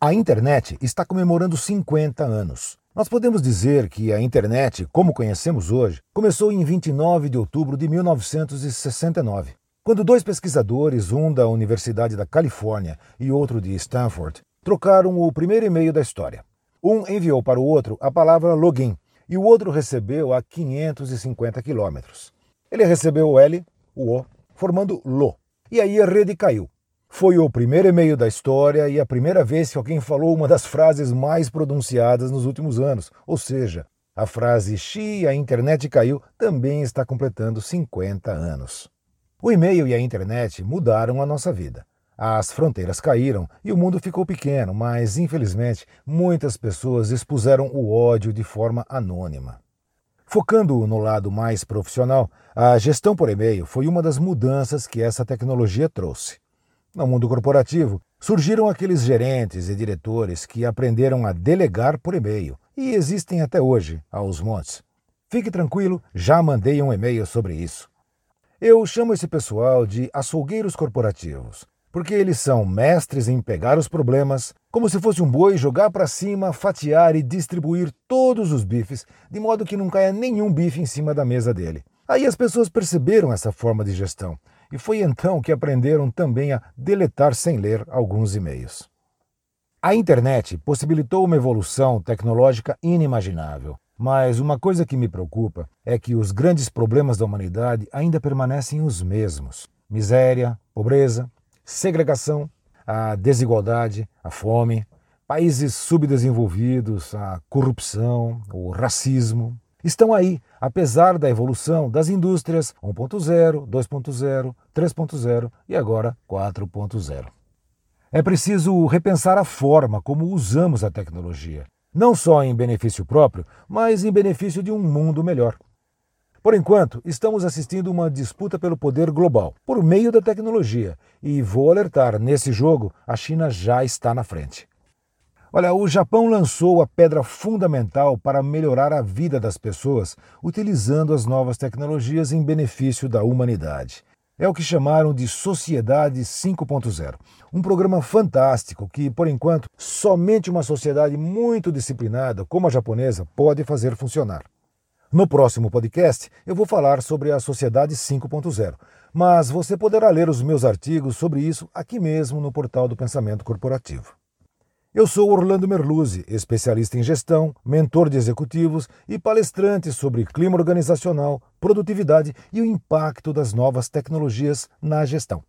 A internet está comemorando 50 anos. Nós podemos dizer que a internet, como conhecemos hoje, começou em 29 de outubro de 1969, quando dois pesquisadores, um da Universidade da Califórnia e outro de Stanford, trocaram o primeiro e-mail da história. Um enviou para o outro a palavra login e o outro recebeu a 550 quilômetros. Ele recebeu o L, o O, formando LO. E aí a rede caiu. Foi o primeiro e-mail da história e a primeira vez que alguém falou uma das frases mais pronunciadas nos últimos anos, ou seja, a frase Xi, a internet caiu, também está completando 50 anos. O e-mail e a internet mudaram a nossa vida. As fronteiras caíram e o mundo ficou pequeno, mas infelizmente muitas pessoas expuseram o ódio de forma anônima. Focando no lado mais profissional, a gestão por e-mail foi uma das mudanças que essa tecnologia trouxe. No mundo corporativo, surgiram aqueles gerentes e diretores que aprenderam a delegar por e-mail e existem até hoje, aos montes. Fique tranquilo, já mandei um e-mail sobre isso. Eu chamo esse pessoal de açougueiros corporativos, porque eles são mestres em pegar os problemas, como se fosse um boi, jogar para cima, fatiar e distribuir todos os bifes, de modo que não caia nenhum bife em cima da mesa dele. Aí as pessoas perceberam essa forma de gestão e foi então que aprenderam também a deletar sem ler alguns e-mails. A internet possibilitou uma evolução tecnológica inimaginável, mas uma coisa que me preocupa é que os grandes problemas da humanidade ainda permanecem os mesmos: miséria, pobreza, segregação, a desigualdade, a fome, países subdesenvolvidos, a corrupção, o racismo, estão aí, apesar da evolução das indústrias 1.0, 2.0, 3.0 e agora 4.0. É preciso repensar a forma como usamos a tecnologia, não só em benefício próprio, mas em benefício de um mundo melhor. Por enquanto, estamos assistindo uma disputa pelo poder global, por meio da tecnologia, e vou alertar: nesse jogo, a China já está na frente. Olha, o Japão lançou a pedra fundamental para melhorar a vida das pessoas utilizando as novas tecnologias em benefício da humanidade. É o que chamaram de Sociedade 5.0. Um programa fantástico que, por enquanto, somente uma sociedade muito disciplinada, como a japonesa, pode fazer funcionar. No próximo podcast, eu vou falar sobre a Sociedade 5.0, mas você poderá ler os meus artigos sobre isso aqui mesmo no portal do Pensamento Corporativo. Eu sou Orlando Merluzzi, especialista em gestão, mentor de executivos e palestrante sobre clima organizacional, produtividade e o impacto das novas tecnologias na gestão.